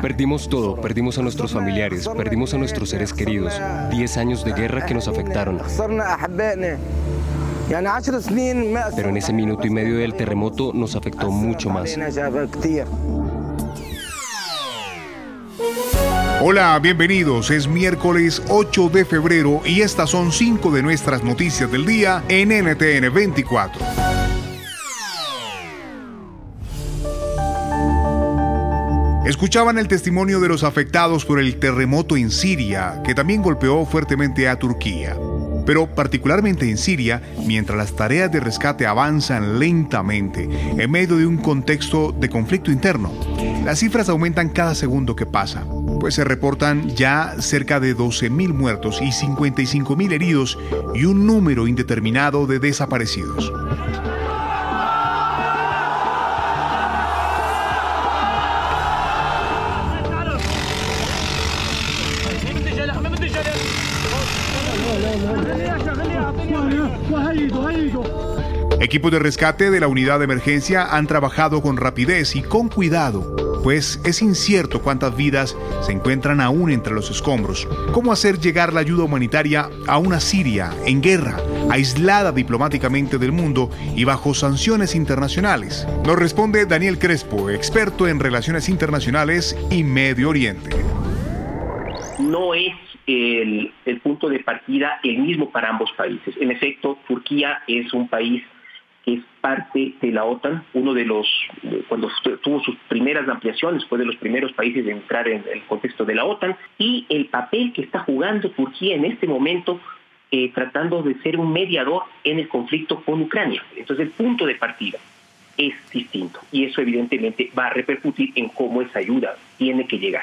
Perdimos todo, perdimos a nuestros familiares, perdimos a nuestros seres queridos. Diez años de guerra que nos afectaron. Pero en ese minuto y medio del terremoto nos afectó mucho más. Hola, bienvenidos. Es miércoles 8 de febrero y estas son cinco de nuestras noticias del día en NTN 24. Escuchaban el testimonio de los afectados por el terremoto en Siria, que también golpeó fuertemente a Turquía pero particularmente en Siria, mientras las tareas de rescate avanzan lentamente en medio de un contexto de conflicto interno. Las cifras aumentan cada segundo que pasa, pues se reportan ya cerca de 12.000 muertos y 55.000 heridos y un número indeterminado de desaparecidos. Equipos de rescate de la unidad de emergencia han trabajado con rapidez y con cuidado, pues es incierto cuántas vidas se encuentran aún entre los escombros. ¿Cómo hacer llegar la ayuda humanitaria a una Siria en guerra, aislada diplomáticamente del mundo y bajo sanciones internacionales? Nos responde Daniel Crespo, experto en relaciones internacionales y Medio Oriente. No es el, punto de partida el mismo para ambos países. En efecto, Turquía es un país que es parte de la OTAN, uno de los, cuando tuvo sus primeras ampliaciones, fue de los primeros países en entrar en el contexto de la OTAN, y el papel que está jugando Turquía en este momento eh, tratando de ser un mediador en el conflicto con Ucrania. Entonces el punto de partida es distinto y eso evidentemente va a repercutir en cómo esa ayuda tiene que llegar.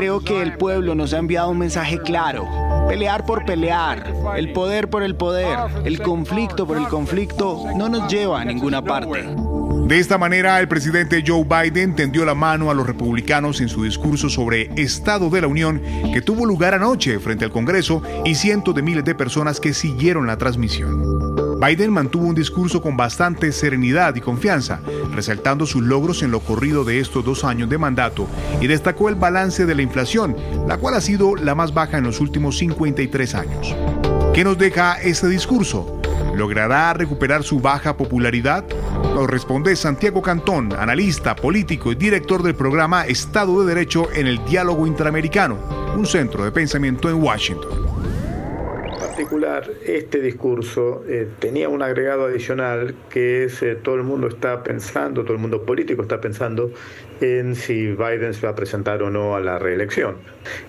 Creo que el pueblo nos ha enviado un mensaje claro. Pelear por pelear, el poder por el poder, el conflicto por el conflicto no nos lleva a ninguna parte. De esta manera, el presidente Joe Biden tendió la mano a los republicanos en su discurso sobre Estado de la Unión que tuvo lugar anoche frente al Congreso y cientos de miles de personas que siguieron la transmisión. Biden mantuvo un discurso con bastante serenidad y confianza, resaltando sus logros en lo corrido de estos dos años de mandato y destacó el balance de la inflación, la cual ha sido la más baja en los últimos 53 años. ¿Qué nos deja este discurso? ¿Logrará recuperar su baja popularidad? Nos responde Santiago Cantón, analista, político y director del programa Estado de Derecho en el Diálogo Interamericano, un centro de pensamiento en Washington este discurso eh, tenía un agregado adicional que es eh, todo el mundo está pensando, todo el mundo político está pensando en si Biden se va a presentar o no a la reelección.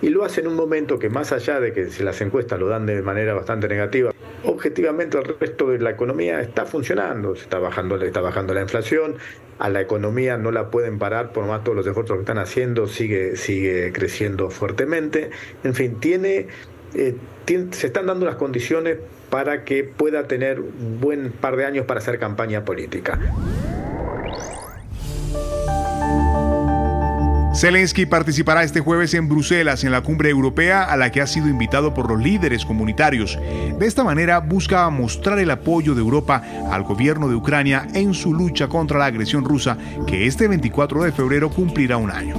Y lo hace en un momento que más allá de que si las encuestas lo dan de manera bastante negativa, objetivamente el resto de la economía está funcionando, se está bajando, está bajando la inflación, a la economía no la pueden parar por más todos los esfuerzos que están haciendo, sigue, sigue creciendo fuertemente. En fin, tiene eh, se están dando las condiciones para que pueda tener un buen par de años para hacer campaña política. Zelensky participará este jueves en Bruselas en la cumbre europea a la que ha sido invitado por los líderes comunitarios. De esta manera busca mostrar el apoyo de Europa al gobierno de Ucrania en su lucha contra la agresión rusa que este 24 de febrero cumplirá un año.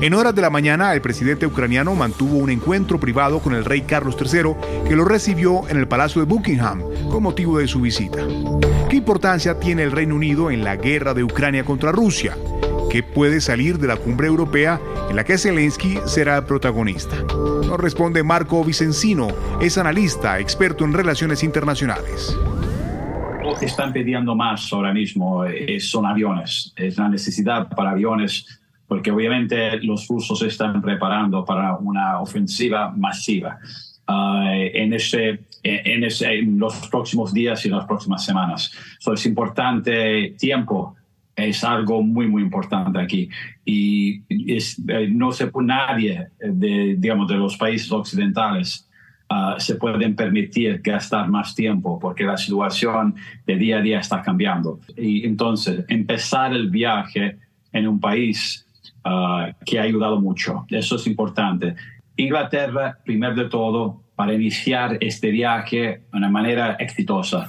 En horas de la mañana, el presidente ucraniano mantuvo un encuentro privado con el rey Carlos III, que lo recibió en el Palacio de Buckingham con motivo de su visita. ¿Qué importancia tiene el Reino Unido en la guerra de Ucrania contra Rusia? ¿Qué puede salir de la cumbre europea en la que Zelensky será el protagonista? Nos responde Marco Vicencino, es analista, experto en relaciones internacionales. Que están pidiendo más ahora mismo eh, son aviones, es la necesidad para aviones, porque obviamente los rusos están preparando para una ofensiva masiva. Ah, en, ese, en, ese, en, los próximos días y las próximas semanas. So, es importante tiempo, es algo muy, muy importante aquí. Y es, eh, no se puede, nadie de, digamos, de los países occidentales uh, se pueden permitir gastar más tiempo porque la situación de día a día está cambiando. Y entonces, empezar el viaje en un país uh, que ha ayudado mucho, eso es importante. Inglaterra, primero de todo, para iniciar este viaje de una manera exitosa.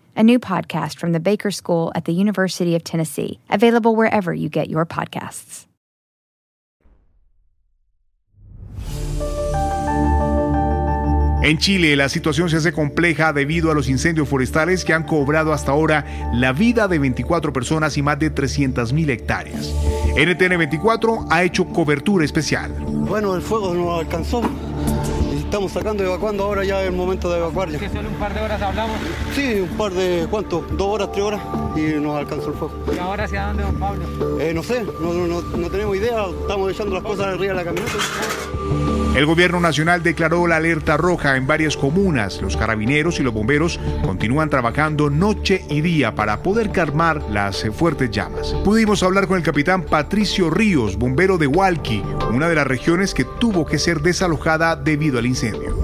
a new podcast from the Baker School at the University of Tennessee, available wherever you get your podcasts. En Chile la situación se hace compleja debido a los incendios forestales que han cobrado hasta ahora la vida de 24 personas y más de 300.000 hectáreas. NTN 24 ha hecho cobertura especial. Bueno, el fuego no alcanzó estamos sacando, evacuando ahora ya es el momento de evacuar ya. ¿Que solo un par de horas hablamos? Sí, un par de, ¿cuánto? ¿Dos horas, tres horas? Y nos alcanzó el fuego. ¿Y ahora hacia dónde, don Pablo? Eh, no sé, no, no, no, tenemos idea, estamos echando las cosas arriba de la camioneta. El gobierno nacional declaró la alerta roja en varias comunas. Los carabineros y los bomberos continúan trabajando noche y día para poder calmar las fuertes llamas. Pudimos hablar con el capitán Patricio Ríos, bombero de Hualqui, una de las regiones que tuvo que ser desalojada debido al incendio.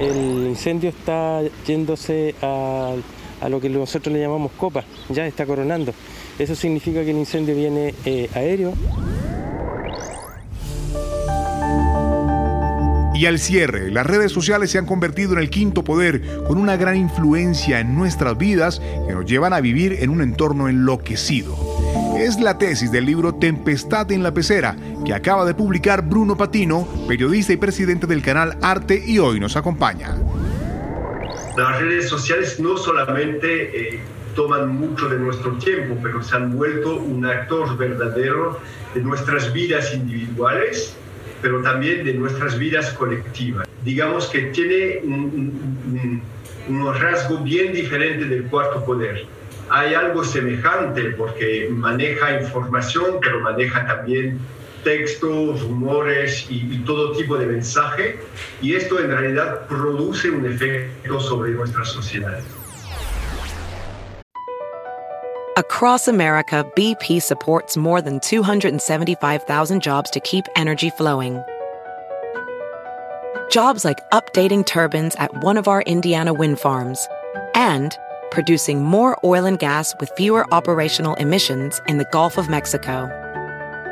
El incendio está yéndose a, a lo que nosotros le llamamos copa, ya está coronando. Eso significa que el incendio viene eh, aéreo Y al cierre, las redes sociales se han convertido en el quinto poder con una gran influencia en nuestras vidas que nos llevan a vivir en un entorno enloquecido. Es la tesis del libro Tempestad en la Pecera, que acaba de publicar Bruno Patino, periodista y presidente del canal Arte y hoy nos acompaña. Las redes sociales no solamente eh, toman mucho de nuestro tiempo, pero se han vuelto un actor verdadero de nuestras vidas individuales pero también de nuestras vidas colectivas. Digamos que tiene un, un, rasgo bien diferente del cuarto poder. Hay algo semejante porque maneja información, pero maneja también textos, rumores y, y, todo tipo de mensaje, y esto en realidad produce un efecto sobre nuestras sociedades. Across America, BP supports more than 275,000 jobs to keep energy flowing. Jobs like updating turbines at one of our Indiana wind farms and producing more oil and gas with fewer operational emissions in the Gulf of Mexico.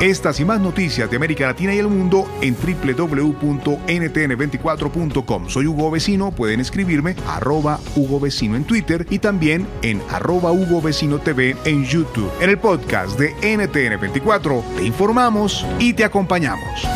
Estas y más noticias de América Latina y el mundo en www.ntn24.com. Soy Hugo Vecino, pueden escribirme arroba Hugo Vecino en Twitter y también en arroba Hugo Vecino TV en YouTube. En el podcast de NTN24 te informamos y te acompañamos.